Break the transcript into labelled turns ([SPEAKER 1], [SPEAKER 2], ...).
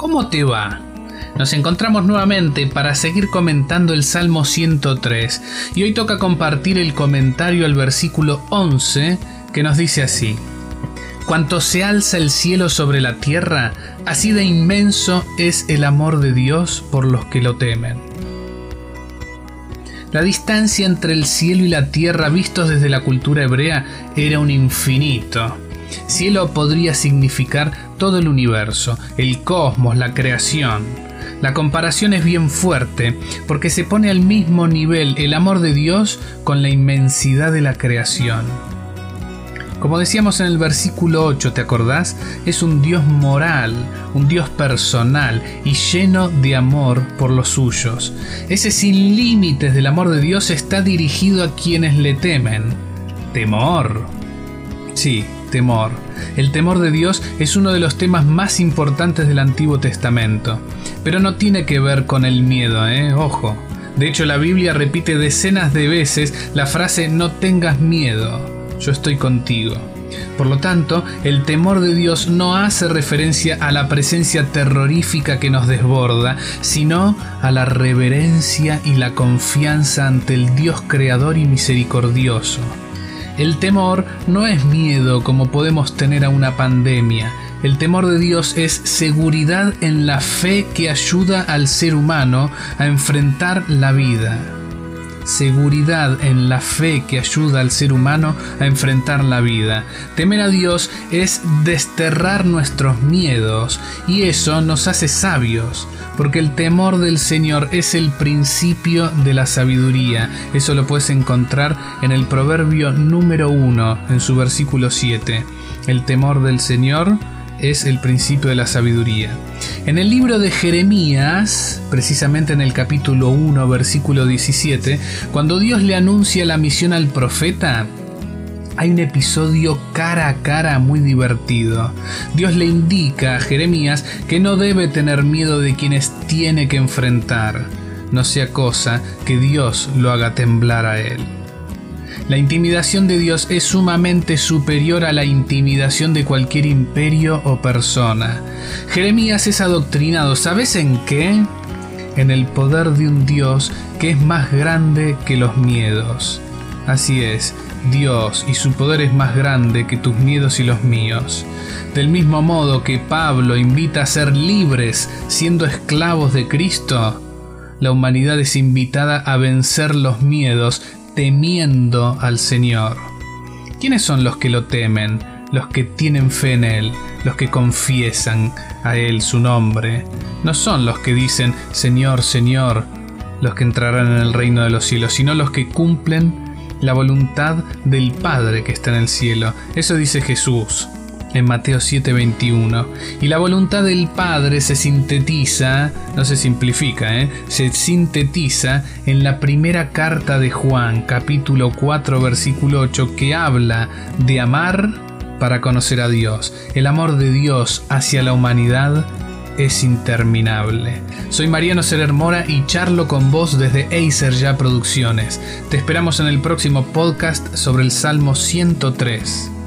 [SPEAKER 1] ¿cómo te va? Nos encontramos nuevamente para seguir comentando el Salmo 103 y hoy toca compartir el comentario al versículo 11 que nos dice así. Cuanto se alza el cielo sobre la tierra, así de inmenso es el amor de Dios por los que lo temen. La distancia entre el cielo y la tierra vistos desde la cultura hebrea era un infinito. Cielo podría significar todo el universo, el cosmos, la creación. La comparación es bien fuerte porque se pone al mismo nivel el amor de Dios con la inmensidad de la creación. Como decíamos en el versículo 8, ¿te acordás? Es un Dios moral, un Dios personal y lleno de amor por los suyos. Ese sin límites del amor de Dios está dirigido a quienes le temen. Temor. Sí, temor. El temor de Dios es uno de los temas más importantes del Antiguo Testamento. Pero no tiene que ver con el miedo, ¿eh? Ojo. De hecho, la Biblia repite decenas de veces la frase no tengas miedo yo estoy contigo. Por lo tanto, el temor de Dios no hace referencia a la presencia terrorífica que nos desborda, sino a la reverencia y la confianza ante el Dios creador y misericordioso. El temor no es miedo como podemos tener a una pandemia. El temor de Dios es seguridad en la fe que ayuda al ser humano a enfrentar la vida seguridad en la fe que ayuda al ser humano a enfrentar la vida. Temer a Dios es desterrar nuestros miedos y eso nos hace sabios, porque el temor del Señor es el principio de la sabiduría. Eso lo puedes encontrar en el proverbio número 1, en su versículo 7. El temor del Señor es el principio de la sabiduría. En el libro de Jeremías, precisamente en el capítulo 1, versículo 17, cuando Dios le anuncia la misión al profeta, hay un episodio cara a cara muy divertido. Dios le indica a Jeremías que no debe tener miedo de quienes tiene que enfrentar, no sea cosa que Dios lo haga temblar a él. La intimidación de Dios es sumamente superior a la intimidación de cualquier imperio o persona. Jeremías es adoctrinado, ¿sabes en qué? En el poder de un Dios que es más grande que los miedos. Así es, Dios y su poder es más grande que tus miedos y los míos. Del mismo modo que Pablo invita a ser libres siendo esclavos de Cristo, la humanidad es invitada a vencer los miedos temiendo al Señor. ¿Quiénes son los que lo temen? Los que tienen fe en Él, los que confiesan a Él su nombre. No son los que dicen Señor, Señor, los que entrarán en el reino de los cielos, sino los que cumplen la voluntad del Padre que está en el cielo. Eso dice Jesús en Mateo 7:21. Y la voluntad del Padre se sintetiza, no se simplifica, ¿eh? se sintetiza en la primera carta de Juan, capítulo 4, versículo 8, que habla de amar para conocer a Dios. El amor de Dios hacia la humanidad es interminable. Soy Mariano Serer Mora y charlo con vos desde Acer Ya Producciones. Te esperamos en el próximo podcast sobre el Salmo 103.